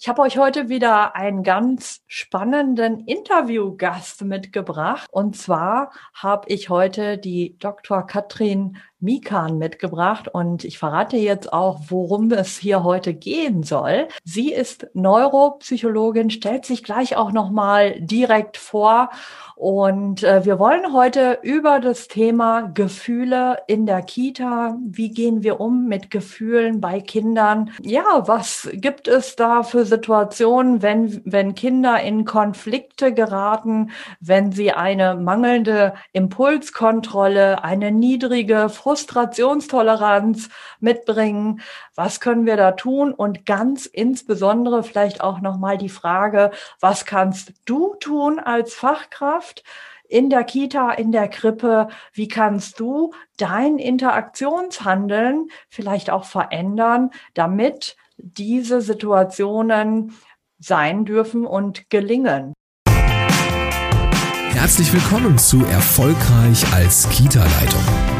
Ich habe euch heute wieder einen ganz spannenden Interviewgast mitgebracht. Und zwar habe ich heute die Dr. Katrin Mikan mitgebracht und ich verrate jetzt auch, worum es hier heute gehen soll. Sie ist Neuropsychologin, stellt sich gleich auch nochmal direkt vor und äh, wir wollen heute über das Thema Gefühle in der Kita. Wie gehen wir um mit Gefühlen bei Kindern? Ja, was gibt es da für Situationen, wenn, wenn Kinder in Konflikte geraten, wenn sie eine mangelnde Impulskontrolle, eine niedrige Frustrationstoleranz mitbringen? Was können wir da tun? Und ganz insbesondere vielleicht auch nochmal die Frage, was kannst du tun als Fachkraft? in der Kita, in der Krippe, wie kannst du dein Interaktionshandeln vielleicht auch verändern, damit diese Situationen sein dürfen und gelingen. Herzlich willkommen zu Erfolgreich als Kita-Leitung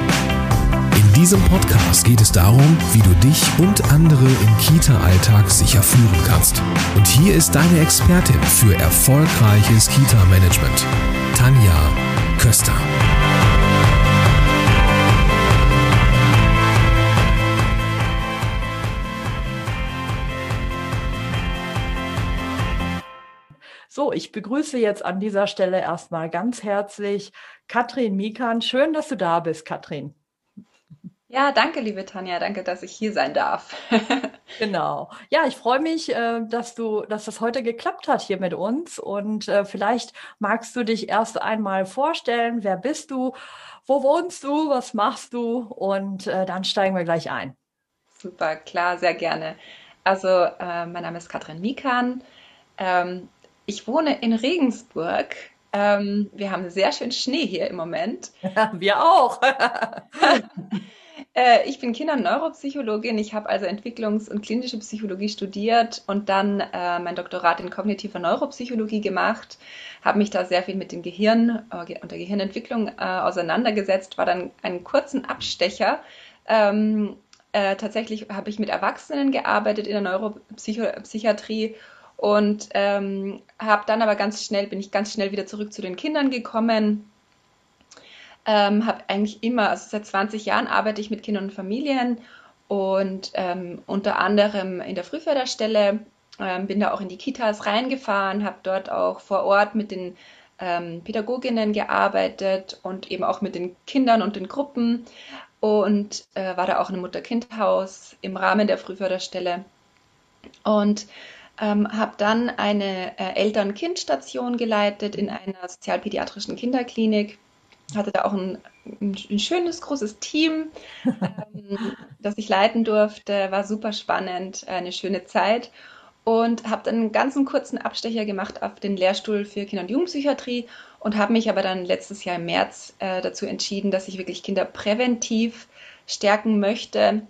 diesem Podcast geht es darum, wie du dich und andere im Kita-Alltag sicher führen kannst. Und hier ist deine Expertin für erfolgreiches Kita-Management, Tanja Köster. So, ich begrüße jetzt an dieser Stelle erstmal ganz herzlich Katrin Mikan. Schön, dass du da bist, Katrin. Ja, danke, liebe Tanja. Danke, dass ich hier sein darf. genau. Ja, ich freue mich, äh, dass du, dass das heute geklappt hat hier mit uns. Und äh, vielleicht magst du dich erst einmal vorstellen. Wer bist du? Wo wohnst du? Was machst du? Und äh, dann steigen wir gleich ein. Super, klar, sehr gerne. Also, mein Name ist Katrin Mikan. Ähm, ich wohne in Regensburg. Ähm, wir haben sehr schön Schnee hier im Moment. wir auch. Äh, ich bin Kinder- und Neuropsychologin. Ich habe also Entwicklungs- und klinische Psychologie studiert und dann äh, mein Doktorat in kognitiver Neuropsychologie gemacht. Habe mich da sehr viel mit dem Gehirn äh, und der Gehirnentwicklung äh, auseinandergesetzt. War dann einen kurzen Abstecher. Ähm, äh, tatsächlich habe ich mit Erwachsenen gearbeitet in der Neuropsychiatrie und ähm, habe dann aber ganz schnell bin ich ganz schnell wieder zurück zu den Kindern gekommen ähm, habe eigentlich immer, also seit 20 Jahren arbeite ich mit Kindern und Familien und ähm, unter anderem in der Frühförderstelle, ähm, bin da auch in die Kitas reingefahren, habe dort auch vor Ort mit den ähm, Pädagoginnen gearbeitet und eben auch mit den Kindern und den Gruppen und äh, war da auch in einem Mutter-Kind-Haus im Rahmen der Frühförderstelle und ähm, habe dann eine äh, Eltern-Kind-Station geleitet in einer sozialpädiatrischen Kinderklinik hatte da auch ein, ein, ein schönes, großes Team, ähm, das ich leiten durfte. War super spannend, eine schöne Zeit. Und habe dann einen ganzen kurzen Abstecher gemacht auf den Lehrstuhl für Kinder- und Jugendpsychiatrie und habe mich aber dann letztes Jahr im März äh, dazu entschieden, dass ich wirklich Kinder präventiv stärken möchte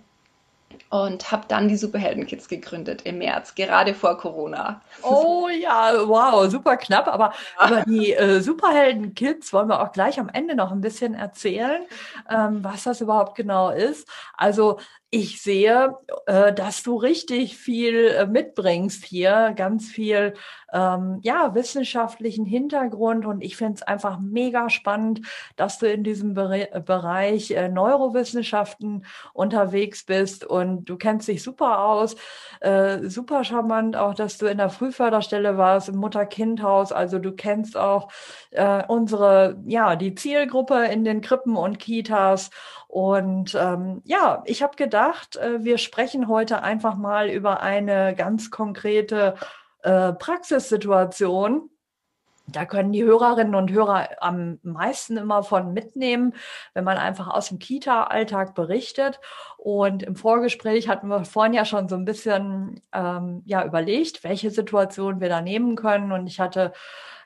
und habe dann die Superhelden-Kids gegründet im März, gerade vor Corona. Oh ja, wow, super knapp. Aber ja. über die äh, Superhelden-Kids wollen wir auch gleich am Ende noch ein bisschen erzählen, ähm, was das überhaupt genau ist. Also ich sehe, äh, dass du richtig viel äh, mitbringst hier, ganz viel ähm, ja wissenschaftlichen Hintergrund. Und ich finde es einfach mega spannend, dass du in diesem Bere Bereich äh, Neurowissenschaften unterwegs bist. Und du kennst dich super aus, äh, super charmant auch, dass du in der Frühförderstelle warst im Mutter-Kind-Haus, also du kennst auch äh, unsere ja die Zielgruppe in den Krippen und Kitas. Und ähm, ja, ich habe gedacht, äh, wir sprechen heute einfach mal über eine ganz konkrete äh, Praxissituation. Da können die Hörerinnen und Hörer am meisten immer von mitnehmen, wenn man einfach aus dem Kita-Alltag berichtet. Und im Vorgespräch hatten wir vorhin ja schon so ein bisschen ähm, ja überlegt, welche Situation wir da nehmen können. Und ich hatte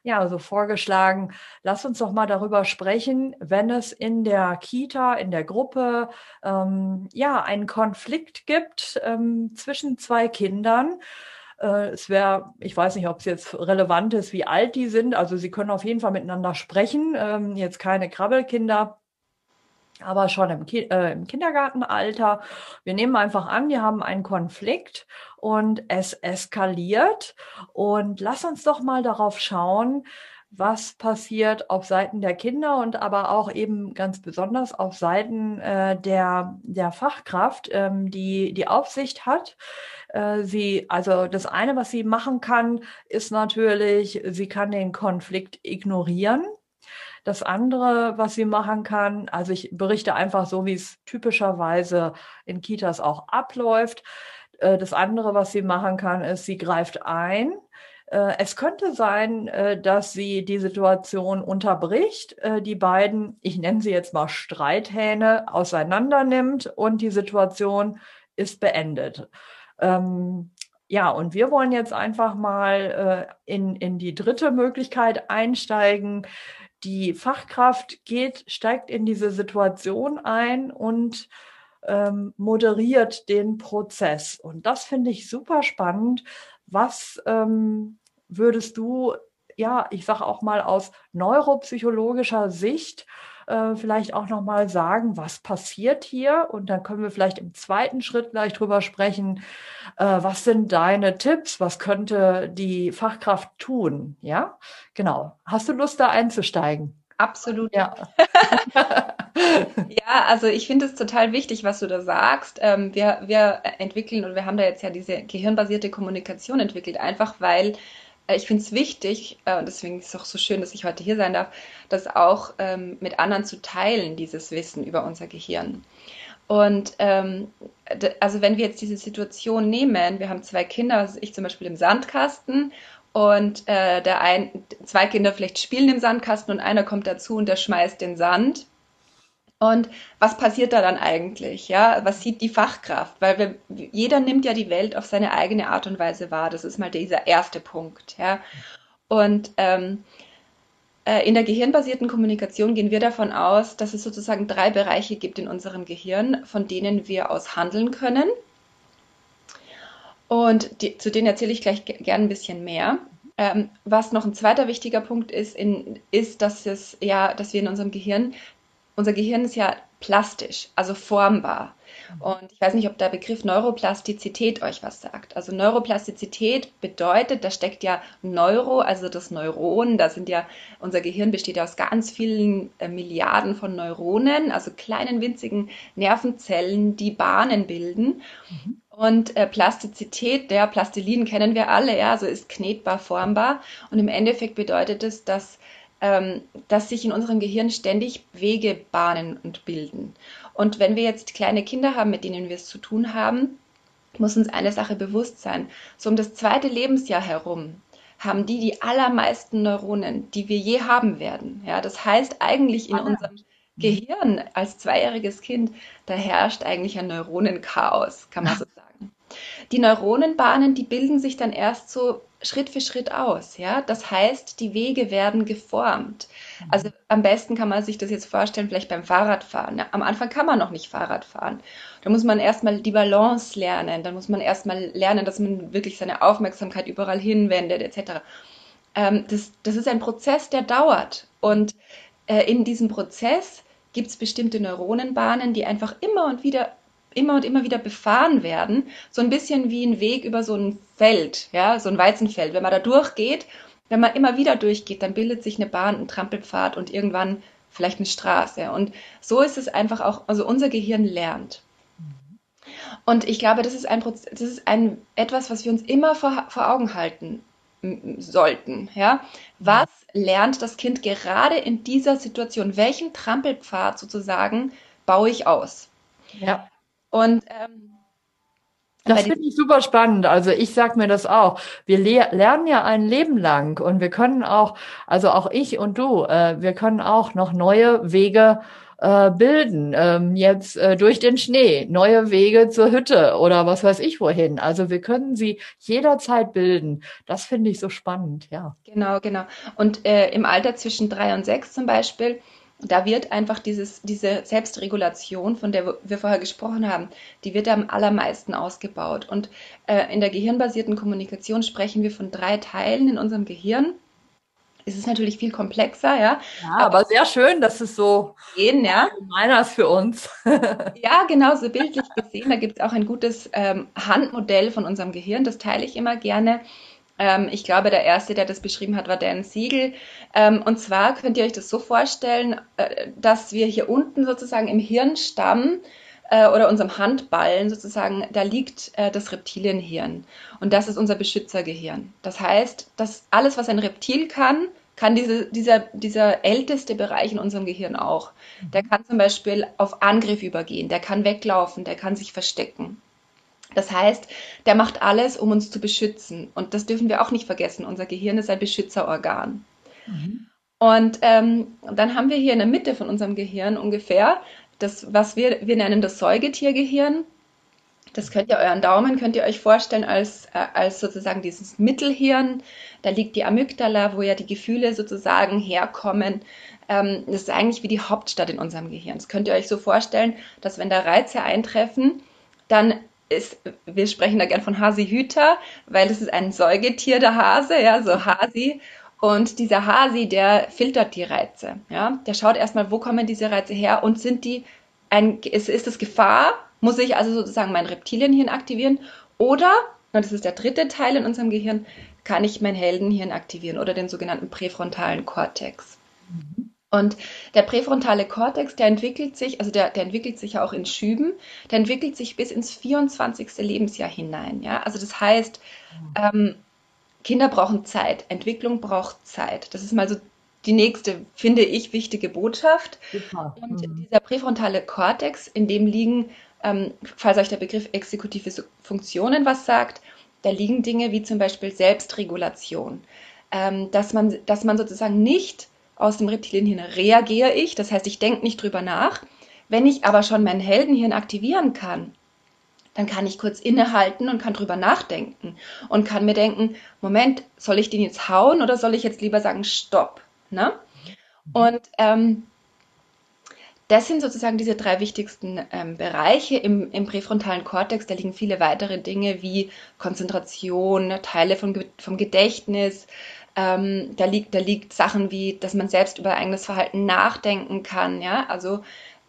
ja, also vorgeschlagen, lass uns doch mal darüber sprechen, wenn es in der Kita, in der Gruppe, ähm, ja, einen Konflikt gibt ähm, zwischen zwei Kindern. Äh, es wäre, ich weiß nicht, ob es jetzt relevant ist, wie alt die sind. Also sie können auf jeden Fall miteinander sprechen. Ähm, jetzt keine Krabbelkinder. Aber schon im, Ki äh, im, Kindergartenalter. Wir nehmen einfach an, wir haben einen Konflikt und es eskaliert. Und lass uns doch mal darauf schauen, was passiert auf Seiten der Kinder und aber auch eben ganz besonders auf Seiten äh, der, der Fachkraft, ähm, die die Aufsicht hat. Äh, sie, also das eine, was sie machen kann, ist natürlich, sie kann den Konflikt ignorieren. Das andere, was sie machen kann, also ich berichte einfach so, wie es typischerweise in Kitas auch abläuft. Äh, das andere, was sie machen kann, ist, sie greift ein. Äh, es könnte sein, äh, dass sie die Situation unterbricht, die beiden, ich nenne sie jetzt mal Streithähne, auseinander nimmt und die Situation ist beendet. Ähm, ja, und wir wollen jetzt einfach mal in, in die dritte Möglichkeit einsteigen, die Fachkraft geht, steigt in diese Situation ein und ähm, moderiert den Prozess. Und das finde ich super spannend. Was ähm, würdest du, ja, ich sage auch mal aus neuropsychologischer Sicht, äh, vielleicht auch nochmal sagen, was passiert hier? Und dann können wir vielleicht im zweiten Schritt gleich drüber sprechen, äh, was sind deine Tipps? Was könnte die Fachkraft tun? Ja, genau. Hast du Lust, da einzusteigen? Absolut. Ja. ja, also ich finde es total wichtig, was du da sagst. Ähm, wir, wir entwickeln und wir haben da jetzt ja diese gehirnbasierte Kommunikation entwickelt, einfach weil ich finde es wichtig, äh, und deswegen ist es auch so schön, dass ich heute hier sein darf, das auch ähm, mit anderen zu teilen, dieses Wissen über unser Gehirn. Und ähm, also wenn wir jetzt diese Situation nehmen, wir haben zwei Kinder, also ich zum Beispiel im Sandkasten und äh, der ein, zwei Kinder vielleicht spielen im Sandkasten und einer kommt dazu und der schmeißt den Sand. Und was passiert da dann eigentlich? Ja, was sieht die Fachkraft? Weil wir, jeder nimmt ja die Welt auf seine eigene Art und Weise wahr. Das ist mal dieser erste Punkt. Ja, und ähm, äh, in der gehirnbasierten Kommunikation gehen wir davon aus, dass es sozusagen drei Bereiche gibt in unserem Gehirn, von denen wir aus handeln können. Und die, zu denen erzähle ich gleich gerne ein bisschen mehr. Ähm, was noch ein zweiter wichtiger Punkt ist, in, ist, dass es ja, dass wir in unserem Gehirn unser Gehirn ist ja plastisch, also formbar. Und ich weiß nicht, ob der Begriff Neuroplastizität euch was sagt. Also Neuroplastizität bedeutet, da steckt ja Neuro, also das Neuron, da sind ja, unser Gehirn besteht ja aus ganz vielen äh, Milliarden von Neuronen, also kleinen winzigen Nervenzellen, die Bahnen bilden. Mhm. Und äh, Plastizität, der Plastilin kennen wir alle, ja, also ist knetbar, formbar. Und im Endeffekt bedeutet es, dass dass sich in unserem Gehirn ständig Wege bahnen und bilden. Und wenn wir jetzt kleine Kinder haben, mit denen wir es zu tun haben, muss uns eine Sache bewusst sein. So um das zweite Lebensjahr herum haben die die allermeisten Neuronen, die wir je haben werden. Ja, das heißt eigentlich in unserem Gehirn als zweijähriges Kind, da herrscht eigentlich ein Neuronenchaos, kann man so sagen. Die Neuronenbahnen, die bilden sich dann erst so Schritt für Schritt aus. Ja? Das heißt, die Wege werden geformt. Also am besten kann man sich das jetzt vorstellen, vielleicht beim Fahrradfahren. Ja? Am Anfang kann man noch nicht Fahrrad fahren. Da muss man erstmal die Balance lernen. Dann muss man erstmal lernen, dass man wirklich seine Aufmerksamkeit überall hinwendet, etc. Ähm, das, das ist ein Prozess, der dauert. Und äh, in diesem Prozess gibt es bestimmte Neuronenbahnen, die einfach immer und wieder immer und immer wieder befahren werden, so ein bisschen wie ein Weg über so ein Feld, ja, so ein Weizenfeld. Wenn man da durchgeht, wenn man immer wieder durchgeht, dann bildet sich eine Bahn, ein Trampelpfad und irgendwann vielleicht eine Straße. Und so ist es einfach auch, also unser Gehirn lernt. Und ich glaube, das ist ein Prozess, das ist ein etwas, was wir uns immer vor, vor Augen halten sollten. Ja? Was lernt das Kind gerade in dieser Situation? Welchen Trampelpfad sozusagen baue ich aus? Ja. Und ähm, das finde ich super spannend. Also ich sag mir das auch. Wir le lernen ja ein Leben lang und wir können auch, also auch ich und du, äh, wir können auch noch neue Wege äh, bilden. Ähm, jetzt äh, durch den Schnee, neue Wege zur Hütte oder was weiß ich wohin. Also wir können sie jederzeit bilden. Das finde ich so spannend, ja. Genau, genau. Und äh, im Alter zwischen drei und sechs zum Beispiel da wird einfach dieses, diese Selbstregulation, von der wir vorher gesprochen haben, die wird am allermeisten ausgebaut. Und äh, in der gehirnbasierten Kommunikation sprechen wir von drei Teilen in unserem Gehirn. Es ist natürlich viel komplexer, ja. Ja, aber, aber sehr schön, dass es so gehen, ja. meiner ist für uns. ja, genau, so bildlich gesehen. Da gibt es auch ein gutes ähm, Handmodell von unserem Gehirn, das teile ich immer gerne. Ähm, ich glaube, der erste, der das beschrieben hat, war Dan Siegel. Ähm, und zwar könnt ihr euch das so vorstellen, äh, dass wir hier unten sozusagen im Hirnstamm äh, oder unserem Handballen sozusagen, da liegt äh, das Reptilienhirn. Und das ist unser Beschützergehirn. Das heißt, dass alles, was ein Reptil kann, kann diese, dieser, dieser älteste Bereich in unserem Gehirn auch. Der kann zum Beispiel auf Angriff übergehen, der kann weglaufen, der kann sich verstecken. Das heißt, der macht alles, um uns zu beschützen. Und das dürfen wir auch nicht vergessen. Unser Gehirn ist ein Beschützerorgan. Mhm. Und ähm, dann haben wir hier in der Mitte von unserem Gehirn ungefähr das, was wir, wir nennen das Säugetiergehirn. Das könnt ihr euren Daumen, könnt ihr euch vorstellen als, äh, als sozusagen dieses Mittelhirn. Da liegt die Amygdala, wo ja die Gefühle sozusagen herkommen. Ähm, das ist eigentlich wie die Hauptstadt in unserem Gehirn. Das könnt ihr euch so vorstellen, dass wenn da Reize eintreffen, dann ist, wir sprechen da gern von Hasi Hüter, weil das ist ein Säugetier, der Hase, ja, so Hasi. Und dieser Hasi, der filtert die Reize. Ja? Der schaut erstmal, wo kommen diese Reize her und sind die ein, ist, ist es Gefahr? Muss ich also sozusagen mein Reptilienhirn aktivieren? Oder, und das ist der dritte Teil in unserem Gehirn, kann ich mein Heldenhirn aktivieren oder den sogenannten präfrontalen Kortex. Mhm. Und der präfrontale Kortex, der entwickelt sich, also der, der entwickelt sich ja auch in Schüben, der entwickelt sich bis ins 24. Lebensjahr hinein. Ja? Also das heißt, ähm, Kinder brauchen Zeit, Entwicklung braucht Zeit. Das ist mal so die nächste, finde ich, wichtige Botschaft. Super. Und mhm. dieser präfrontale Kortex, in dem liegen, ähm, falls euch der Begriff exekutive Funktionen was sagt, da liegen Dinge wie zum Beispiel Selbstregulation. Ähm, dass, man, dass man sozusagen nicht aus dem Reptilienhirn reagiere ich, das heißt, ich denke nicht drüber nach. Wenn ich aber schon mein Heldenhirn aktivieren kann, dann kann ich kurz innehalten und kann drüber nachdenken und kann mir denken, Moment, soll ich den jetzt hauen oder soll ich jetzt lieber sagen, stopp? Ne? Und ähm, das sind sozusagen diese drei wichtigsten ähm, Bereiche im, im, präfrontalen Kortex. Da liegen viele weitere Dinge wie Konzentration, Teile von, vom Gedächtnis. Ähm, da, liegt, da liegt Sachen wie, dass man selbst über eigenes Verhalten nachdenken kann. Ja, also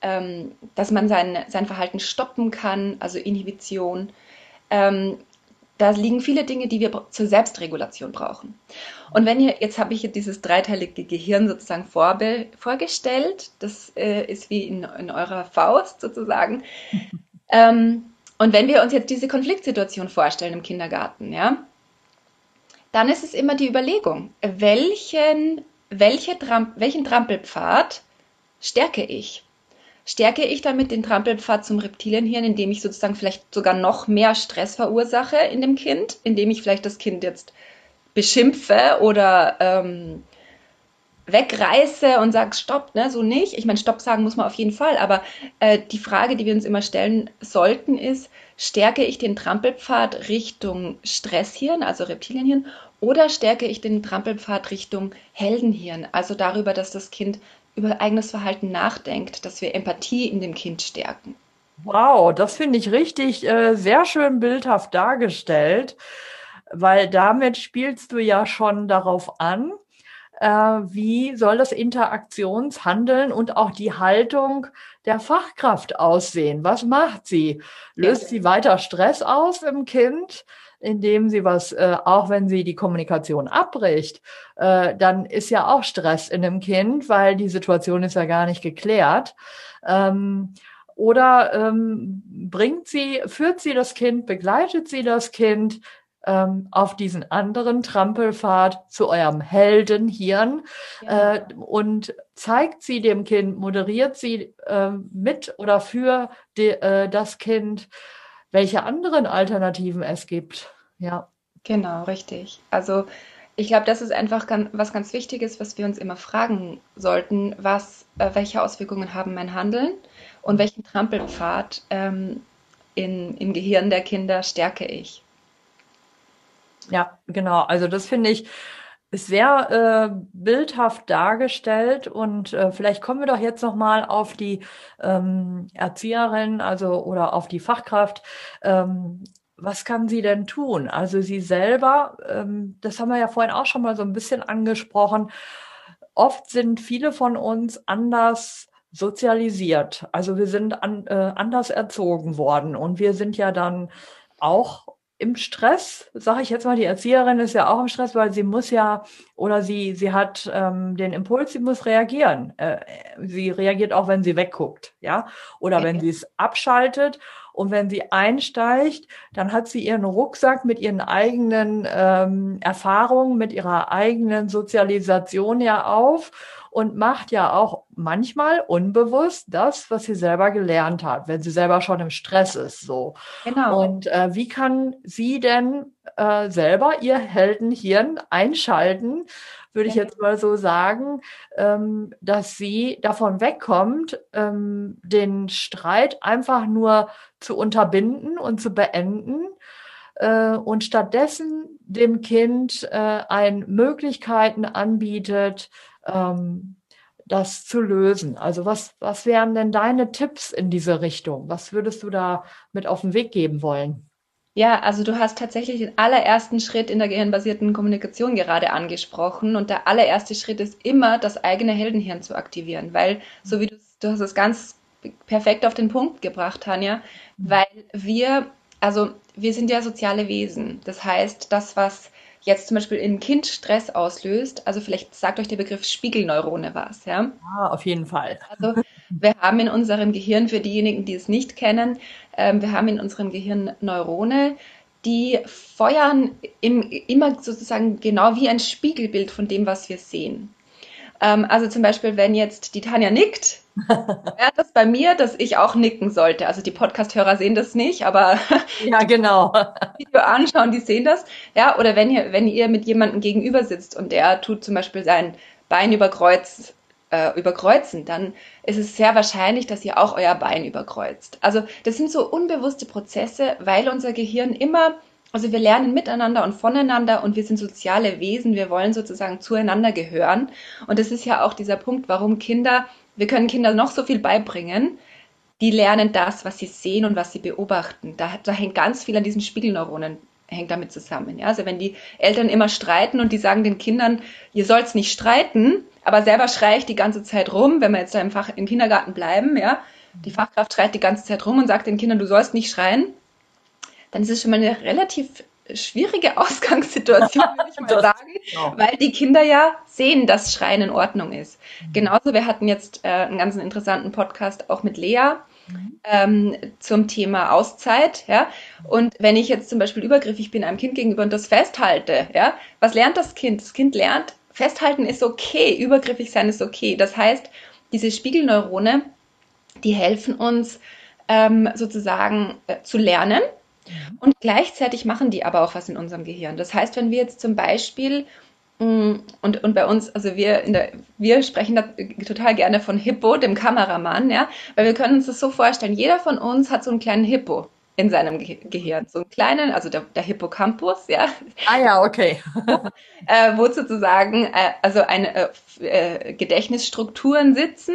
ähm, dass man sein, sein Verhalten stoppen kann, also Inhibition. Ähm, da liegen viele Dinge, die wir zur Selbstregulation brauchen. Und wenn ihr, jetzt habe ich hier dieses dreiteilige Gehirn sozusagen vorbe, vorgestellt, das äh, ist wie in, in, eurer Faust sozusagen. ähm, und wenn wir uns jetzt diese Konfliktsituation vorstellen im Kindergarten, ja, dann ist es immer die Überlegung, welchen, welche Tram welchen Trampelpfad stärke ich? stärke ich damit den Trampelpfad zum Reptilienhirn, indem ich sozusagen vielleicht sogar noch mehr Stress verursache in dem Kind, indem ich vielleicht das Kind jetzt beschimpfe oder ähm, wegreiße und sage, stopp, ne, so nicht. Ich meine, stopp sagen muss man auf jeden Fall, aber äh, die Frage, die wir uns immer stellen sollten, ist, stärke ich den Trampelpfad Richtung Stresshirn, also Reptilienhirn, oder stärke ich den Trampelpfad Richtung Heldenhirn, also darüber, dass das Kind über eigenes Verhalten nachdenkt, dass wir Empathie in dem Kind stärken. Wow, das finde ich richtig äh, sehr schön bildhaft dargestellt, weil damit spielst du ja schon darauf an, äh, wie soll das Interaktionshandeln und auch die Haltung der Fachkraft aussehen? Was macht sie? Löst sie weiter Stress aus im Kind? Indem sie was, äh, auch wenn sie die Kommunikation abbricht, äh, dann ist ja auch Stress in dem Kind, weil die Situation ist ja gar nicht geklärt. Ähm, oder ähm, bringt sie, führt sie das Kind, begleitet sie das Kind ähm, auf diesen anderen Trampelpfad zu eurem Heldenhirn ja. äh, und zeigt sie dem Kind, moderiert sie äh, mit oder für die, äh, das Kind, welche anderen Alternativen es gibt. Ja. Genau, richtig. Also ich glaube, das ist einfach ganz, was ganz Wichtiges, was wir uns immer fragen sollten, was, äh, welche Auswirkungen haben mein Handeln und welchen Trampelpfad ähm, in, im Gehirn der Kinder stärke ich. Ja, genau. Also das finde ich sehr äh, bildhaft dargestellt und äh, vielleicht kommen wir doch jetzt noch mal auf die ähm, Erzieherin, also oder auf die Fachkraft. Ähm, was kann sie denn tun? Also sie selber, ähm, das haben wir ja vorhin auch schon mal so ein bisschen angesprochen. Oft sind viele von uns anders sozialisiert. Also wir sind an, äh, anders erzogen worden und wir sind ja dann auch im Stress, sage ich jetzt mal, die Erzieherin ist ja auch im Stress, weil sie muss ja oder sie, sie hat ähm, den Impuls, sie muss reagieren. Äh, sie reagiert auch, wenn sie wegguckt, ja, oder wenn sie es abschaltet und wenn sie einsteigt, dann hat sie ihren Rucksack mit ihren eigenen ähm, Erfahrungen, mit ihrer eigenen Sozialisation ja auf und macht ja auch manchmal unbewusst das, was sie selber gelernt hat, wenn sie selber schon im Stress ist. So. Genau. Und äh, wie kann sie denn äh, selber ihr Heldenhirn einschalten, würde ich jetzt mal so sagen, ähm, dass sie davon wegkommt, ähm, den Streit einfach nur zu unterbinden und zu beenden äh, und stattdessen dem Kind äh, ein Möglichkeiten anbietet, ähm, das zu lösen. Also was, was wären denn deine Tipps in diese Richtung? Was würdest du da mit auf den Weg geben wollen? Ja, also du hast tatsächlich den allerersten Schritt in der gehirnbasierten Kommunikation gerade angesprochen. Und der allererste Schritt ist immer, das eigene Heldenhirn zu aktivieren, weil, so wie du, du hast es ganz perfekt auf den Punkt gebracht, Tanja, weil wir, also wir sind ja soziale Wesen. Das heißt, das, was jetzt zum Beispiel in Kind Stress auslöst, also vielleicht sagt euch der Begriff Spiegelneurone was, ja? Ja, auf jeden Fall. Also wir haben in unserem Gehirn, für diejenigen, die es nicht kennen, ähm, wir haben in unserem Gehirn Neurone, die feuern im, immer sozusagen genau wie ein Spiegelbild von dem, was wir sehen. Ähm, also zum Beispiel, wenn jetzt die Tanja nickt, wäre das bei mir, dass ich auch nicken sollte. Also die Podcast-Hörer sehen das nicht, aber ja, genau. Video anschauen, die sehen das. Ja, oder wenn ihr, wenn ihr mit jemandem gegenüber sitzt und der tut zum Beispiel sein Bein überkreuzt, äh, überkreuzen, dann ist es sehr wahrscheinlich, dass ihr auch euer Bein überkreuzt. Also das sind so unbewusste Prozesse, weil unser Gehirn immer also wir lernen miteinander und voneinander und wir sind soziale Wesen. Wir wollen sozusagen zueinander gehören. Und das ist ja auch dieser Punkt, warum Kinder, wir können Kinder noch so viel beibringen. Die lernen das, was sie sehen und was sie beobachten. Da, da hängt ganz viel an diesen Spiegelneuronen hängt damit zusammen. Ja? Also wenn die Eltern immer streiten und die sagen den Kindern, ihr sollt's nicht streiten, aber selber schreie ich die ganze Zeit rum, wenn wir jetzt da im, Fach, im Kindergarten bleiben, ja, die Fachkraft schreit die ganze Zeit rum und sagt den Kindern, du sollst nicht schreien, dann ist es schon mal eine relativ schwierige Ausgangssituation, würde ich mal sagen, genau. weil die Kinder ja sehen, dass Schreien in Ordnung ist. Mhm. Genauso, wir hatten jetzt äh, einen ganz interessanten Podcast auch mit Lea mhm. ähm, zum Thema Auszeit, ja. Und wenn ich jetzt zum Beispiel übergriffig bin einem Kind gegenüber und das festhalte, ja, was lernt das Kind? Das Kind lernt, festhalten ist okay, übergriffig sein ist okay. Das heißt, diese Spiegelneurone, die helfen uns ähm, sozusagen äh, zu lernen. Und gleichzeitig machen die aber auch was in unserem Gehirn. Das heißt, wenn wir jetzt zum Beispiel mm, und, und bei uns, also wir in der, wir sprechen da total gerne von Hippo, dem Kameramann, ja, weil wir können uns das so vorstellen, jeder von uns hat so einen kleinen Hippo in seinem Ge Gehirn, so einen kleinen, also der, der Hippocampus, ja. Ah ja, okay. äh, wo sozusagen äh, also eine äh, äh Gedächtnisstrukturen sitzen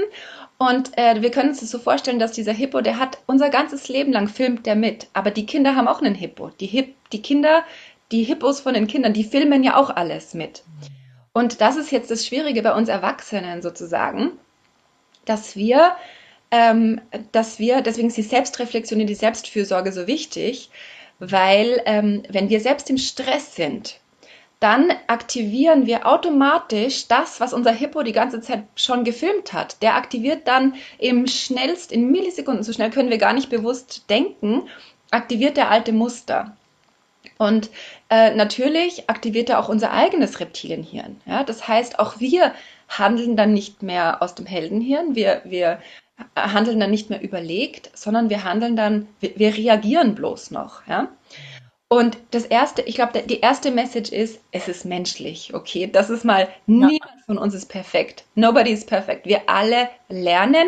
und äh, wir können uns das so vorstellen, dass dieser Hippo, der hat unser ganzes Leben lang filmt der mit. Aber die Kinder haben auch einen Hippo. Die, Hip, die Kinder, die Hippos von den Kindern, die filmen ja auch alles mit. Und das ist jetzt das Schwierige bei uns Erwachsenen sozusagen, dass wir, ähm, dass wir, deswegen ist die Selbstreflexion und die Selbstfürsorge so wichtig, weil ähm, wenn wir selbst im Stress sind, dann aktivieren wir automatisch das, was unser Hippo die ganze Zeit schon gefilmt hat. Der aktiviert dann im schnellst, in Millisekunden, so schnell können wir gar nicht bewusst denken, aktiviert der alte Muster. Und äh, natürlich aktiviert er auch unser eigenes Reptilienhirn. Ja? Das heißt, auch wir handeln dann nicht mehr aus dem Heldenhirn, wir, wir handeln dann nicht mehr überlegt, sondern wir handeln dann, wir, wir reagieren bloß noch. Ja? Und das erste, ich glaube, die erste Message ist, es ist menschlich, okay? Das ist mal, ja. niemand von uns ist perfekt. Nobody is perfect. Wir alle lernen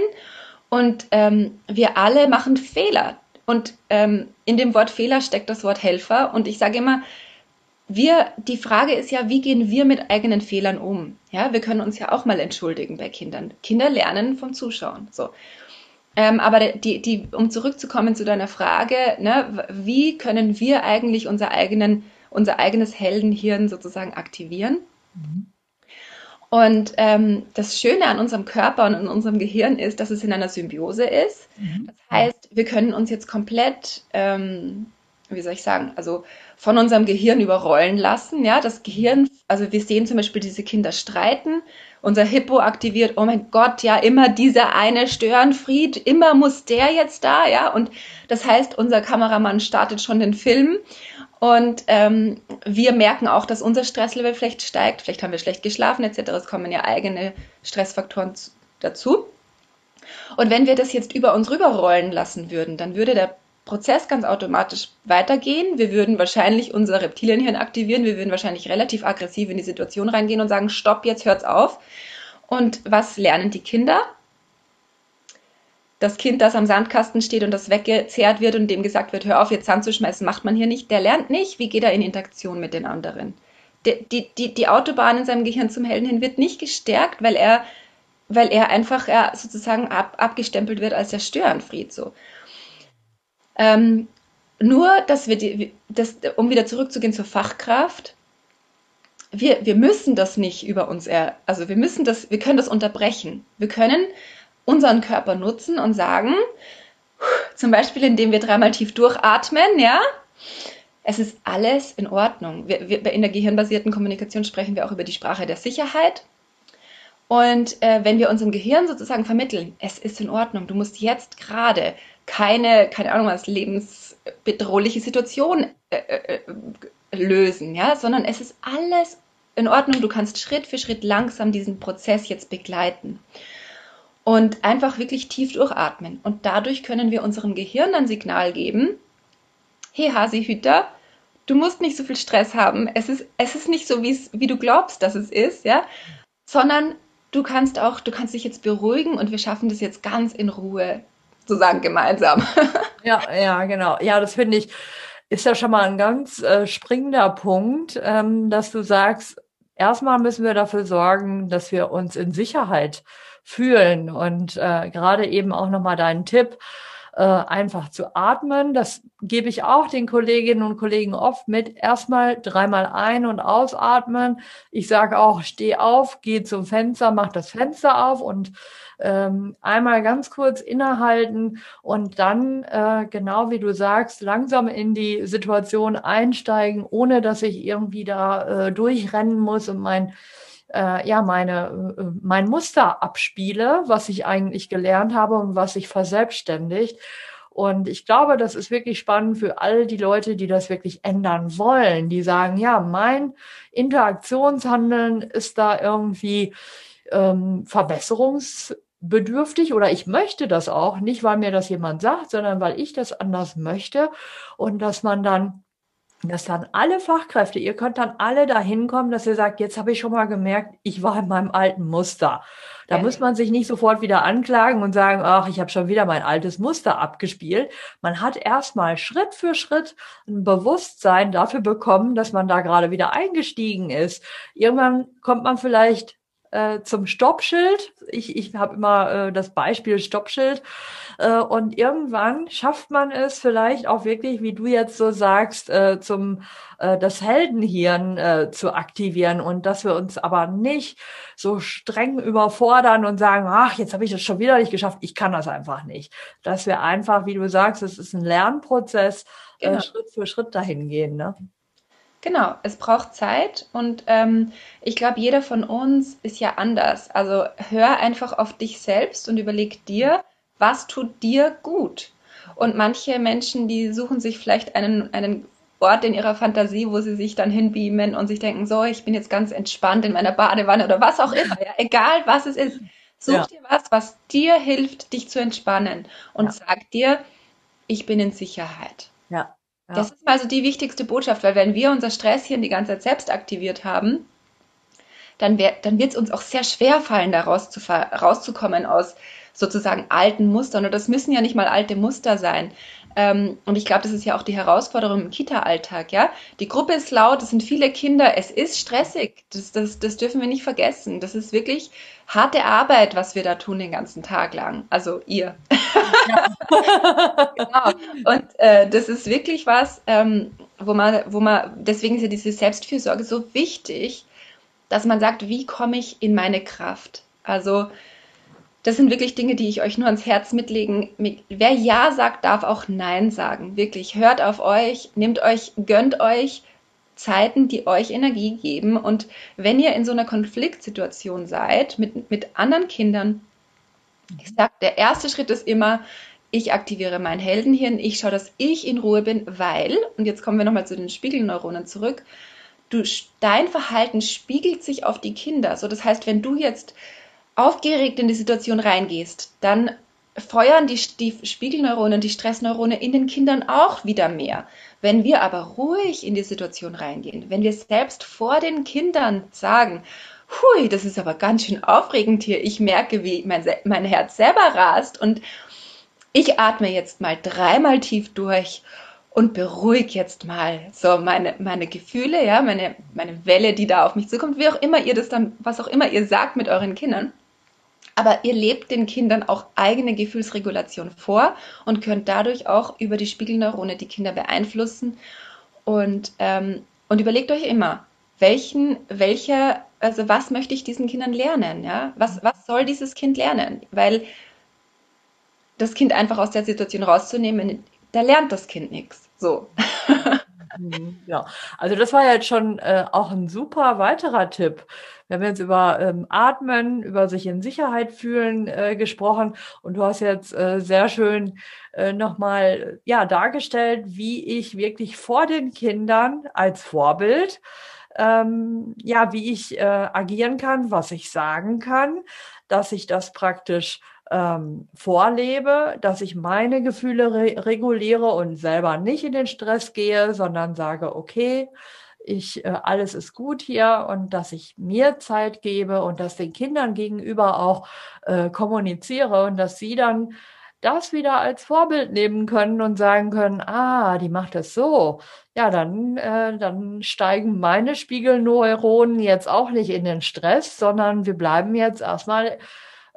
und ähm, wir alle machen Fehler. Und ähm, in dem Wort Fehler steckt das Wort Helfer. Und ich sage immer, wir, die Frage ist ja, wie gehen wir mit eigenen Fehlern um? Ja, wir können uns ja auch mal entschuldigen bei Kindern. Kinder lernen vom Zuschauen. So. Ähm, aber die, die, um zurückzukommen zu deiner Frage, ne, wie können wir eigentlich unser, eigenen, unser eigenes Heldenhirn sozusagen aktivieren? Mhm. Und ähm, das Schöne an unserem Körper und an unserem Gehirn ist, dass es in einer Symbiose ist. Mhm. Das heißt, wir können uns jetzt komplett, ähm, wie soll ich sagen, also von unserem Gehirn überrollen lassen. Ja, das Gehirn, also wir sehen zum Beispiel diese Kinder streiten. Unser Hippo aktiviert, oh mein Gott, ja, immer dieser eine Störenfried, immer muss der jetzt da, ja. Und das heißt, unser Kameramann startet schon den Film und ähm, wir merken auch, dass unser Stresslevel vielleicht steigt. Vielleicht haben wir schlecht geschlafen etc. Es kommen ja eigene Stressfaktoren dazu. Und wenn wir das jetzt über uns rüberrollen lassen würden, dann würde der Prozess ganz automatisch weitergehen. Wir würden wahrscheinlich unser Reptilienhirn aktivieren. Wir würden wahrscheinlich relativ aggressiv in die Situation reingehen und sagen, stopp, jetzt hört's auf. Und was lernen die Kinder? das Kind, das am Sandkasten steht und das weggezehrt wird und dem gesagt wird, hör auf, jetzt Sand zu schmeißen, macht man hier nicht, der lernt nicht, wie geht er in Interaktion mit den anderen. Die, die, die, die Autobahn in seinem Gehirn zum Helden hin wird nicht gestärkt, weil er, weil er einfach er sozusagen ab, abgestempelt wird als der Störenfried. So. Ähm, nur, dass wir, die, das, um wieder zurückzugehen zur Fachkraft, wir, wir müssen das nicht über uns, er, also wir müssen das, wir können das unterbrechen. Wir können unseren Körper nutzen und sagen, zum Beispiel indem wir dreimal tief durchatmen, ja, es ist alles in Ordnung. Wir, wir, in der gehirnbasierten Kommunikation sprechen wir auch über die Sprache der Sicherheit. Und äh, wenn wir unserem Gehirn sozusagen vermitteln, es ist in Ordnung, du musst jetzt gerade keine, keine Ahnung was, lebensbedrohliche Situation äh, äh, lösen, ja, sondern es ist alles in Ordnung, du kannst Schritt für Schritt langsam diesen Prozess jetzt begleiten und einfach wirklich tief durchatmen. Und dadurch können wir unserem Gehirn ein Signal geben, hey Hasihüter, du musst nicht so viel Stress haben. Es ist, es ist nicht so, wie du glaubst, dass es ist, ja, sondern du kannst auch, du kannst dich jetzt beruhigen und wir schaffen das jetzt ganz in Ruhe sozusagen gemeinsam. ja, ja, genau. Ja, das finde ich, ist ja schon mal ein ganz äh, springender Punkt, ähm, dass du sagst, erstmal müssen wir dafür sorgen, dass wir uns in Sicherheit fühlen. Und äh, gerade eben auch nochmal deinen Tipp, äh, einfach zu atmen. Das gebe ich auch den Kolleginnen und Kollegen oft mit. Erstmal dreimal ein- und ausatmen. Ich sage auch, steh auf, geh zum Fenster, mach das Fenster auf und ähm, einmal ganz kurz innehalten und dann, äh, genau wie du sagst, langsam in die Situation einsteigen, ohne dass ich irgendwie da äh, durchrennen muss und mein äh, ja meine äh, mein Muster abspiele, was ich eigentlich gelernt habe und was sich verselbstständigt. Und ich glaube, das ist wirklich spannend für all die Leute, die das wirklich ändern wollen, die sagen, ja, mein Interaktionshandeln ist da irgendwie ähm, verbesserungsbedürftig oder ich möchte das auch, nicht weil mir das jemand sagt, sondern weil ich das anders möchte und dass man dann dass dann alle Fachkräfte, ihr könnt dann alle dahin kommen, dass ihr sagt, jetzt habe ich schon mal gemerkt, ich war in meinem alten Muster. Da ja. muss man sich nicht sofort wieder anklagen und sagen, ach, ich habe schon wieder mein altes Muster abgespielt. Man hat erstmal Schritt für Schritt ein Bewusstsein dafür bekommen, dass man da gerade wieder eingestiegen ist. Irgendwann kommt man vielleicht äh, zum Stoppschild. Ich, ich habe immer äh, das Beispiel Stoppschild. Äh, und irgendwann schafft man es vielleicht auch wirklich, wie du jetzt so sagst, äh, zum äh, das Heldenhirn äh, zu aktivieren und dass wir uns aber nicht so streng überfordern und sagen, ach, jetzt habe ich das schon wieder nicht geschafft, ich kann das einfach nicht. Dass wir einfach, wie du sagst, es ist ein Lernprozess, äh, genau. äh, Schritt für Schritt dahin gehen. Ne? Genau, es braucht Zeit und ähm, ich glaube, jeder von uns ist ja anders. Also hör einfach auf dich selbst und überleg dir, was tut dir gut. Und manche Menschen, die suchen sich vielleicht einen, einen Ort in ihrer Fantasie, wo sie sich dann hinbeamen und sich denken, so, ich bin jetzt ganz entspannt in meiner Badewanne oder was auch immer. Ja, egal, was es ist. Such ja. dir was, was dir hilft, dich zu entspannen und ja. sag dir, ich bin in Sicherheit. Ja. Ja. Das ist also die wichtigste Botschaft, weil wenn wir unser Stresschen die ganze Zeit selbst aktiviert haben, dann, dann wird es uns auch sehr schwer fallen, da raus rauszukommen aus sozusagen alten Mustern. Und das müssen ja nicht mal alte Muster sein. Ähm, und ich glaube, das ist ja auch die Herausforderung im Kita-Alltag. Ja? Die Gruppe ist laut, es sind viele Kinder, es ist stressig. Das, das, das dürfen wir nicht vergessen. Das ist wirklich harte Arbeit, was wir da tun den ganzen Tag lang. Also ihr. genau. Und äh, das ist wirklich was, ähm, wo man, wo man, deswegen ist ja diese Selbstfürsorge so wichtig, dass man sagt, wie komme ich in meine Kraft? Also das sind wirklich Dinge, die ich euch nur ans Herz mitlegen. Wer Ja sagt, darf auch Nein sagen. Wirklich, hört auf euch, nehmt euch, gönnt euch Zeiten, die euch Energie geben. Und wenn ihr in so einer Konfliktsituation seid mit, mit anderen Kindern, ich sage, der erste Schritt ist immer, ich aktiviere mein Heldenhirn, ich schaue, dass ich in Ruhe bin, weil, und jetzt kommen wir nochmal zu den Spiegelneuronen zurück, du, dein Verhalten spiegelt sich auf die Kinder. So, das heißt, wenn du jetzt aufgeregt in die Situation reingehst, dann feuern die, die Spiegelneuronen, die Stressneurone in den Kindern auch wieder mehr. Wenn wir aber ruhig in die Situation reingehen, wenn wir selbst vor den Kindern sagen, hui, das ist aber ganz schön aufregend hier, ich merke, wie mein, mein Herz selber rast und ich atme jetzt mal dreimal tief durch und beruhige jetzt mal so meine, meine Gefühle, ja, meine, meine Welle, die da auf mich zukommt, wie auch immer ihr das dann, was auch immer ihr sagt mit euren Kindern. Aber ihr lebt den Kindern auch eigene Gefühlsregulation vor und könnt dadurch auch über die Spiegelneurone die Kinder beeinflussen. Und, ähm, und überlegt euch immer, welchen, welcher, also was möchte ich diesen Kindern lernen? Ja? Was, was soll dieses Kind lernen? Weil das Kind einfach aus der Situation rauszunehmen, da lernt das Kind nichts. So. Mhm, ja, also das war jetzt schon äh, auch ein super weiterer Tipp. Wir haben jetzt über ähm, Atmen, über sich in Sicherheit fühlen äh, gesprochen und du hast jetzt äh, sehr schön äh, nochmal ja, dargestellt, wie ich wirklich vor den Kindern als Vorbild ähm, ja, wie ich äh, agieren kann, was ich sagen kann, dass ich das praktisch ähm, vorlebe, dass ich meine Gefühle re reguliere und selber nicht in den Stress gehe, sondern sage, okay, ich, äh, alles ist gut hier und dass ich mir Zeit gebe und das den Kindern gegenüber auch äh, kommuniziere und dass sie dann das wieder als Vorbild nehmen können und sagen können, ah, die macht es so. Ja, dann, äh, dann steigen meine Spiegelneuronen jetzt auch nicht in den Stress, sondern wir bleiben jetzt erstmal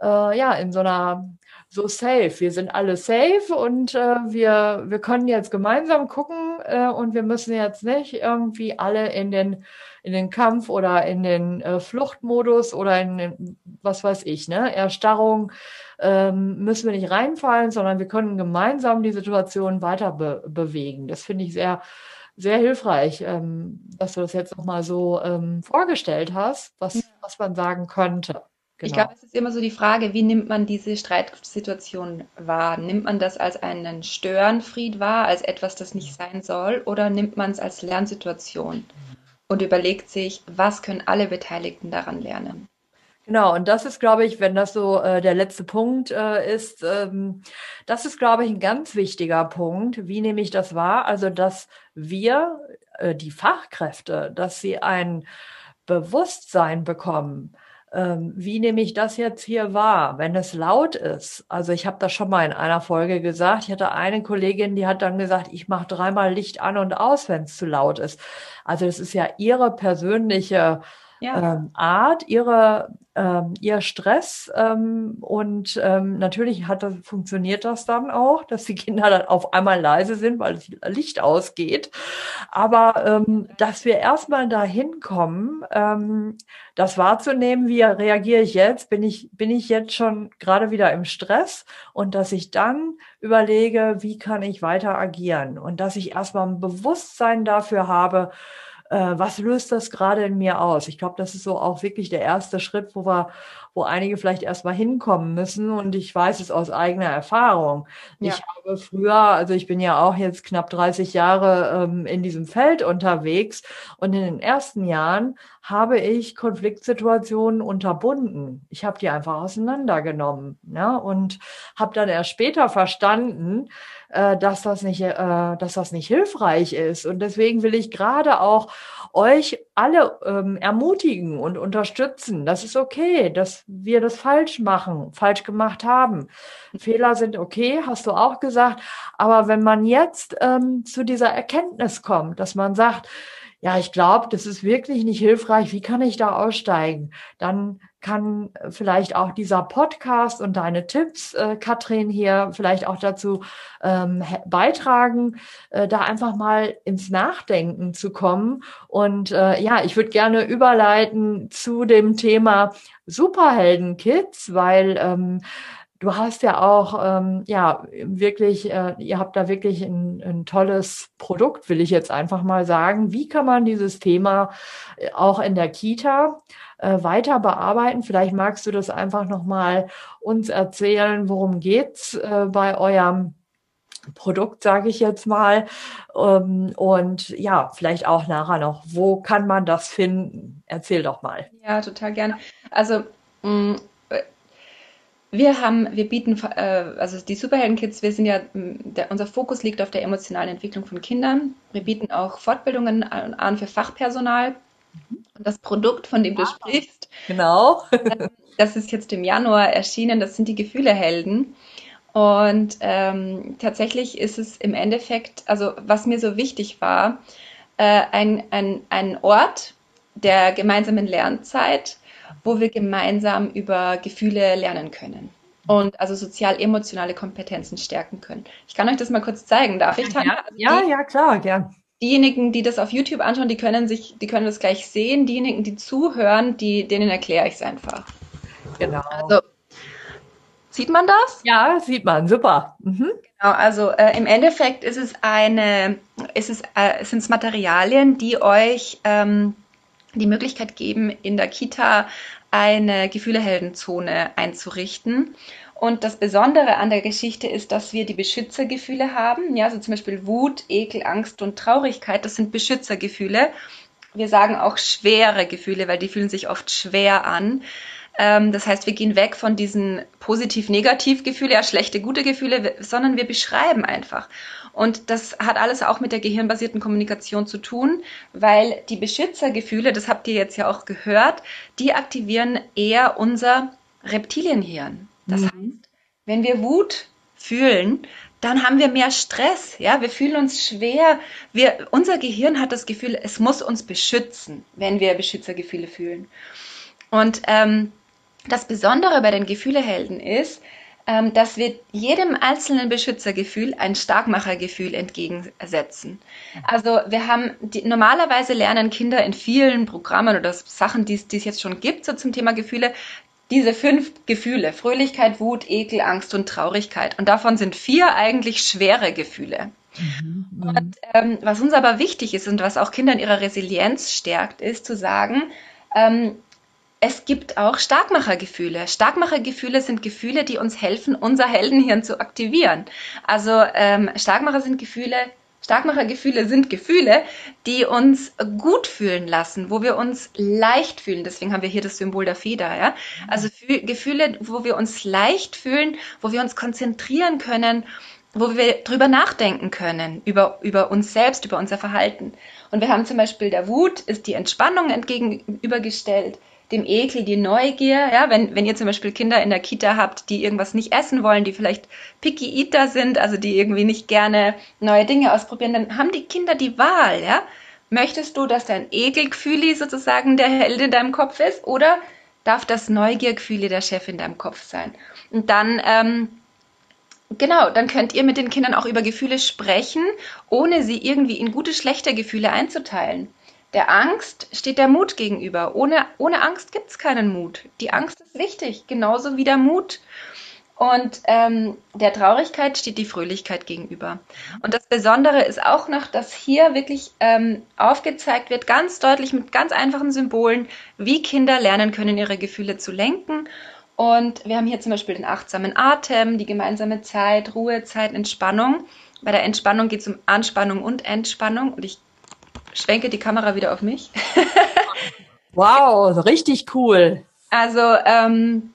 äh, ja, in so einer so safe. Wir sind alle safe und äh, wir, wir können jetzt gemeinsam gucken äh, und wir müssen jetzt nicht irgendwie alle in den, in den Kampf oder in den äh, Fluchtmodus oder in den, was weiß ich, ne, Erstarrung ähm, müssen wir nicht reinfallen, sondern wir können gemeinsam die Situation weiter be bewegen. Das finde ich sehr, sehr hilfreich, ähm, dass du das jetzt nochmal so ähm, vorgestellt hast, was, was man sagen könnte. Genau. Ich glaube, es ist immer so die Frage, wie nimmt man diese Streitsituation wahr? Nimmt man das als einen Störenfried wahr, als etwas, das nicht sein soll, oder nimmt man es als Lernsituation und überlegt sich, was können alle Beteiligten daran lernen? Genau, und das ist, glaube ich, wenn das so äh, der letzte Punkt äh, ist, ähm, das ist, glaube ich, ein ganz wichtiger Punkt. Wie nehme ich das wahr? Also, dass wir, äh, die Fachkräfte, dass sie ein Bewusstsein bekommen, ähm, wie nehme ich das jetzt hier wahr, wenn es laut ist? Also ich habe das schon mal in einer Folge gesagt. Ich hatte eine Kollegin, die hat dann gesagt, ich mache dreimal Licht an und aus, wenn es zu laut ist. Also das ist ja ihre persönliche ja. ähm, Art, ihre, ähm, ihr Stress. Ähm, und ähm, natürlich hat das, funktioniert das dann auch, dass die Kinder dann auf einmal leise sind, weil das Licht ausgeht. Aber ähm, dass wir erstmal dahin kommen, ähm, das wahrzunehmen, wie reagiere ich jetzt? Bin ich, bin ich jetzt schon gerade wieder im Stress? Und dass ich dann überlege, wie kann ich weiter agieren? Und dass ich erstmal ein Bewusstsein dafür habe, äh, was löst das gerade in mir aus? Ich glaube, das ist so auch wirklich der erste Schritt, wo wir, wo einige vielleicht erstmal hinkommen müssen. Und ich weiß es aus eigener Erfahrung. Ja. Ich habe früher, also ich bin ja auch jetzt knapp 30 Jahre ähm, in diesem Feld unterwegs. Und in den ersten Jahren habe ich Konfliktsituationen unterbunden. Ich habe die einfach auseinandergenommen ja, und habe dann erst später verstanden, äh, dass das nicht, äh, dass das nicht hilfreich ist. Und deswegen will ich gerade auch euch alle ähm, ermutigen und unterstützen. Das ist okay, dass wir das falsch machen, falsch gemacht haben. Fehler sind okay, hast du auch gesagt. Aber wenn man jetzt ähm, zu dieser Erkenntnis kommt, dass man sagt, ja, ich glaube, das ist wirklich nicht hilfreich. Wie kann ich da aussteigen? Dann kann vielleicht auch dieser Podcast und deine Tipps, äh, Katrin, hier vielleicht auch dazu ähm, beitragen, äh, da einfach mal ins Nachdenken zu kommen. Und äh, ja, ich würde gerne überleiten zu dem Thema Superhelden-Kids, weil ähm, du hast ja auch, ähm, ja, wirklich, äh, ihr habt da wirklich ein, ein, tolles Produkt, will ich jetzt einfach mal sagen. Wie kann man dieses Thema äh, auch in der Kita äh, weiter bearbeiten? Vielleicht magst du das einfach nochmal uns erzählen, worum geht's äh, bei eurem Produkt, sage ich jetzt mal. Ähm, und ja, vielleicht auch nachher noch, wo kann man das finden? Erzähl doch mal. Ja, total gerne. Also mm, wir haben, wir bieten, äh, also die Superhelden-Kids, wir sind ja, der, unser Fokus liegt auf der emotionalen Entwicklung von Kindern. Wir bieten auch Fortbildungen an für Fachpersonal. Und das Produkt, von dem du wow. sprichst, genau. das ist jetzt im Januar erschienen, das sind die Gefühlehelden. Und ähm, tatsächlich ist es im Endeffekt, also was mir so wichtig war, äh, ein, ein, ein Ort der gemeinsamen Lernzeit, wo wir gemeinsam über Gefühle lernen können und also sozial-emotionale Kompetenzen stärken können. Ich kann euch das mal kurz zeigen. Darf ich, Tanja? Also ja, die, ja, klar, gern. Diejenigen, die das auf YouTube anschauen, die können sich, die können das gleich sehen. Diejenigen, die zuhören, die, denen erkläre ich es einfach. Genau. Also, sieht man das? Ja, sieht man. Super. Mhm. Genau, also äh, im Endeffekt ist es eine, ist es, äh, sind es Materialien, die euch ähm, die Möglichkeit geben, in der Kita eine Gefühleheldenzone einzurichten. Und das Besondere an der Geschichte ist, dass wir die Beschützergefühle haben. Ja, also zum Beispiel Wut, Ekel, Angst und Traurigkeit, das sind Beschützergefühle. Wir sagen auch schwere Gefühle, weil die fühlen sich oft schwer an. Ähm, das heißt, wir gehen weg von diesen positiv-negativ-Gefühle, ja, schlechte, gute Gefühle, sondern wir beschreiben einfach. Und das hat alles auch mit der gehirnbasierten Kommunikation zu tun, weil die Beschützergefühle, das habt ihr jetzt ja auch gehört, die aktivieren eher unser Reptilienhirn. Das mhm. heißt, wenn wir Wut fühlen, dann haben wir mehr Stress, ja, wir fühlen uns schwer. Wir, unser Gehirn hat das Gefühl, es muss uns beschützen, wenn wir Beschützergefühle fühlen. Und ähm, das Besondere bei den Gefühlehelden ist, dass wir jedem einzelnen Beschützergefühl ein Starkmachergefühl entgegensetzen. Also wir haben, die, normalerweise lernen Kinder in vielen Programmen oder Sachen, die es jetzt schon gibt, so zum Thema Gefühle, diese fünf Gefühle, Fröhlichkeit, Wut, Ekel, Angst und Traurigkeit. Und davon sind vier eigentlich schwere Gefühle. Mhm, mhm. und ähm, was uns aber wichtig ist und was auch Kinder in ihrer Resilienz stärkt, ist zu sagen, ähm, es gibt auch Starkmachergefühle. Starkmachergefühle sind Gefühle, die uns helfen, unser Heldenhirn zu aktivieren. Also ähm, Starkmacher sind Gefühle, Starkmachergefühle sind Gefühle, die uns gut fühlen lassen, wo wir uns leicht fühlen. Deswegen haben wir hier das Symbol der Feder. Ja? Also Gefühle, wo wir uns leicht fühlen, wo wir uns konzentrieren können, wo wir drüber nachdenken können, über, über uns selbst, über unser Verhalten. Und wir haben zum Beispiel der Wut, ist die Entspannung entgegenübergestellt dem Ekel, die Neugier. Ja, wenn, wenn ihr zum Beispiel Kinder in der Kita habt, die irgendwas nicht essen wollen, die vielleicht picky eater sind, also die irgendwie nicht gerne neue Dinge ausprobieren, dann haben die Kinder die Wahl, ja. Möchtest du, dass dein Ekelgefühl sozusagen der Held in deinem Kopf ist oder darf das Neugiergefühl der Chef in deinem Kopf sein? Und dann, ähm, Genau, dann könnt ihr mit den Kindern auch über Gefühle sprechen, ohne sie irgendwie in gute, schlechte Gefühle einzuteilen. Der Angst steht der Mut gegenüber. Ohne, ohne Angst gibt es keinen Mut. Die Angst ist wichtig, genauso wie der Mut. Und ähm, der Traurigkeit steht die Fröhlichkeit gegenüber. Und das Besondere ist auch noch, dass hier wirklich ähm, aufgezeigt wird, ganz deutlich mit ganz einfachen Symbolen, wie Kinder lernen können, ihre Gefühle zu lenken. Und wir haben hier zum Beispiel den achtsamen Atem, die gemeinsame Zeit, Ruhezeit, Entspannung. Bei der Entspannung geht es um Anspannung und Entspannung. Und ich schwenke die Kamera wieder auf mich. wow, richtig cool. Also ähm,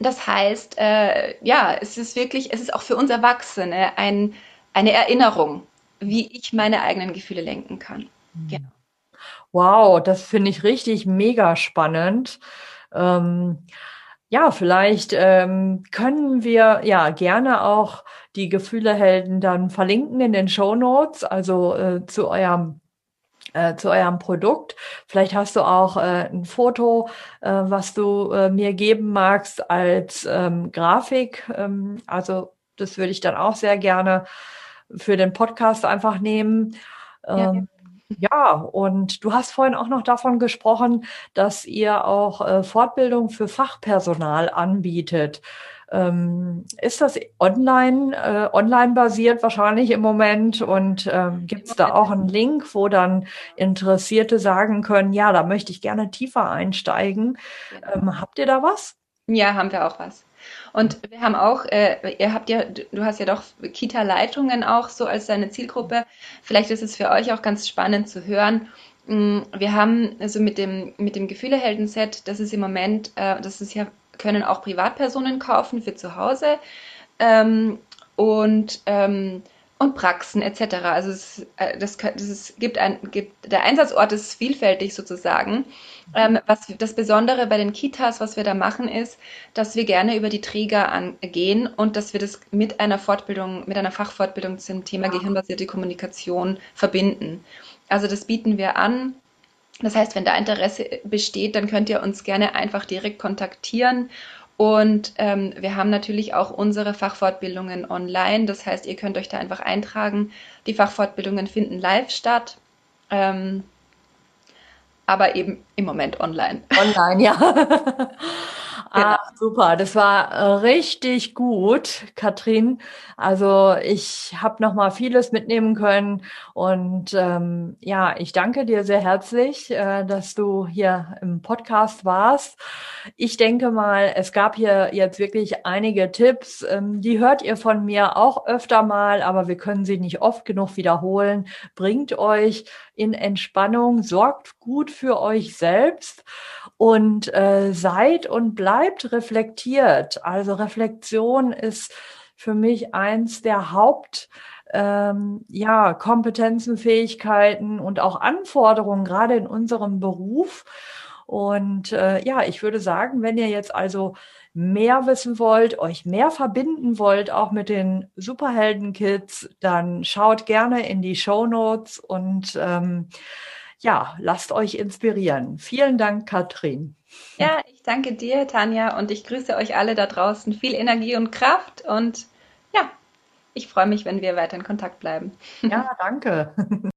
das heißt, äh, ja, es ist wirklich, es ist auch für uns Erwachsene ein, eine Erinnerung, wie ich meine eigenen Gefühle lenken kann. Mhm. Genau. Wow, das finde ich richtig mega spannend. Ähm, ja, vielleicht ähm, können wir ja gerne auch die Gefühlehelden dann verlinken in den Show Notes, also äh, zu eurem äh, zu eurem Produkt. Vielleicht hast du auch äh, ein Foto, äh, was du äh, mir geben magst als ähm, Grafik. Ähm, also das würde ich dann auch sehr gerne für den Podcast einfach nehmen. Ähm, ja. ja, und du hast vorhin auch noch davon gesprochen, dass ihr auch äh, Fortbildung für Fachpersonal anbietet. Ähm, ist das online, äh, online basiert wahrscheinlich im Moment? Und ähm, gibt es da auch einen Link, wo dann Interessierte sagen können, ja, da möchte ich gerne tiefer einsteigen? Ähm, habt ihr da was? Ja, haben wir auch was. Und wir haben auch, äh, ihr habt ja, du hast ja doch Kita-Leitungen auch so als deine Zielgruppe. Vielleicht ist es für euch auch ganz spannend zu hören. Mm, wir haben also mit dem, mit dem Gefühlehelden-Set, das ist im Moment, äh, das ist ja können auch Privatpersonen kaufen für zu Hause ähm, und, ähm, und Praxen etc. Also es, äh, das, das ist, gibt ein, gibt, der Einsatzort ist vielfältig sozusagen. Ähm, was das Besondere bei den Kitas, was wir da machen, ist, dass wir gerne über die Träger angehen und dass wir das mit einer Fortbildung, mit einer Fachfortbildung zum Thema gehirnbasierte Kommunikation verbinden. Also das bieten wir an das heißt, wenn da Interesse besteht, dann könnt ihr uns gerne einfach direkt kontaktieren. Und ähm, wir haben natürlich auch unsere Fachfortbildungen online. Das heißt, ihr könnt euch da einfach eintragen. Die Fachfortbildungen finden live statt. Ähm, aber eben im Moment online. Online, ja. Genau. Ah, super, das war äh, richtig gut, Katrin. Also ich habe noch mal vieles mitnehmen können und ähm, ja, ich danke dir sehr herzlich, äh, dass du hier im Podcast warst. Ich denke mal, es gab hier jetzt wirklich einige Tipps, ähm, die hört ihr von mir auch öfter mal, aber wir können sie nicht oft genug wiederholen. Bringt euch in Entspannung, sorgt gut für euch selbst und äh, seid und bleibt reflektiert. Also Reflexion ist für mich eins der Haupt ähm, ja, Kompetenzen, Fähigkeiten und auch Anforderungen, gerade in unserem Beruf. Und äh, ja, ich würde sagen, wenn ihr jetzt also mehr wissen wollt, euch mehr verbinden wollt, auch mit den Superhelden-Kids, dann schaut gerne in die Show Notes und ähm, ja, lasst euch inspirieren. Vielen Dank, Katrin. Ja, ich danke dir, Tanja, und ich grüße euch alle da draußen. Viel Energie und Kraft und ja, ich freue mich, wenn wir weiter in Kontakt bleiben. Ja, danke.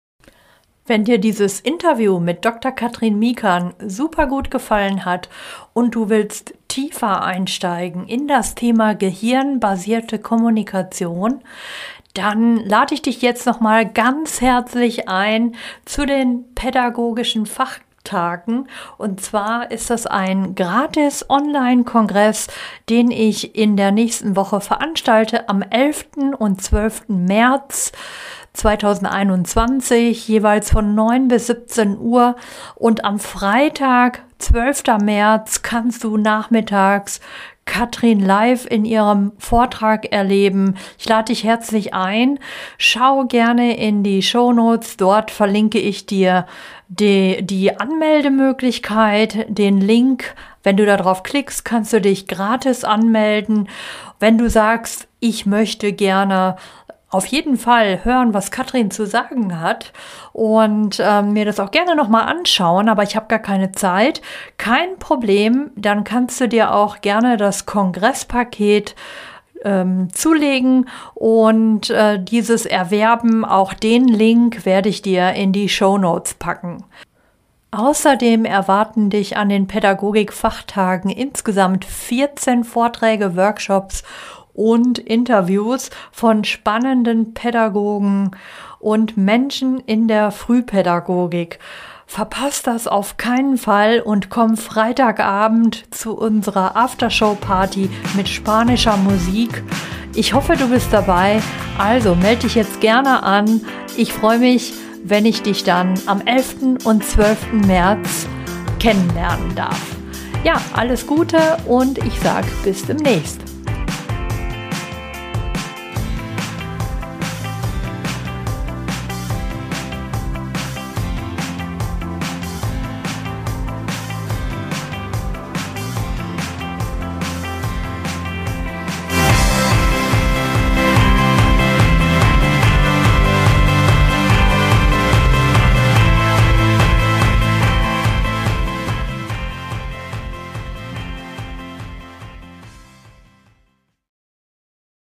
Wenn dir dieses Interview mit Dr. Katrin Mikan super gut gefallen hat und du willst tiefer einsteigen in das Thema gehirnbasierte Kommunikation, dann lade ich dich jetzt noch mal ganz herzlich ein zu den pädagogischen Fachtagen. Und zwar ist das ein gratis Online-Kongress, den ich in der nächsten Woche veranstalte am 11. und 12. März. 2021, jeweils von 9 bis 17 Uhr. Und am Freitag, 12. März, kannst du nachmittags Katrin live in ihrem Vortrag erleben. Ich lade dich herzlich ein. Schau gerne in die Show Notes. Dort verlinke ich dir die, die Anmeldemöglichkeit, den Link. Wenn du darauf klickst, kannst du dich gratis anmelden. Wenn du sagst, ich möchte gerne auf jeden Fall hören, was Katrin zu sagen hat und äh, mir das auch gerne nochmal anschauen, aber ich habe gar keine Zeit. Kein Problem, dann kannst du dir auch gerne das Kongresspaket ähm, zulegen und äh, dieses erwerben. Auch den Link werde ich dir in die Show Notes packen. Außerdem erwarten dich an den Pädagogik-Fachtagen insgesamt 14 Vorträge, Workshops und Interviews von spannenden Pädagogen und Menschen in der Frühpädagogik. Verpasst das auf keinen Fall und komm Freitagabend zu unserer Aftershow-Party mit spanischer Musik. Ich hoffe, du bist dabei. Also melde dich jetzt gerne an. Ich freue mich, wenn ich dich dann am 11. und 12. März kennenlernen darf. Ja, alles Gute und ich sage bis demnächst.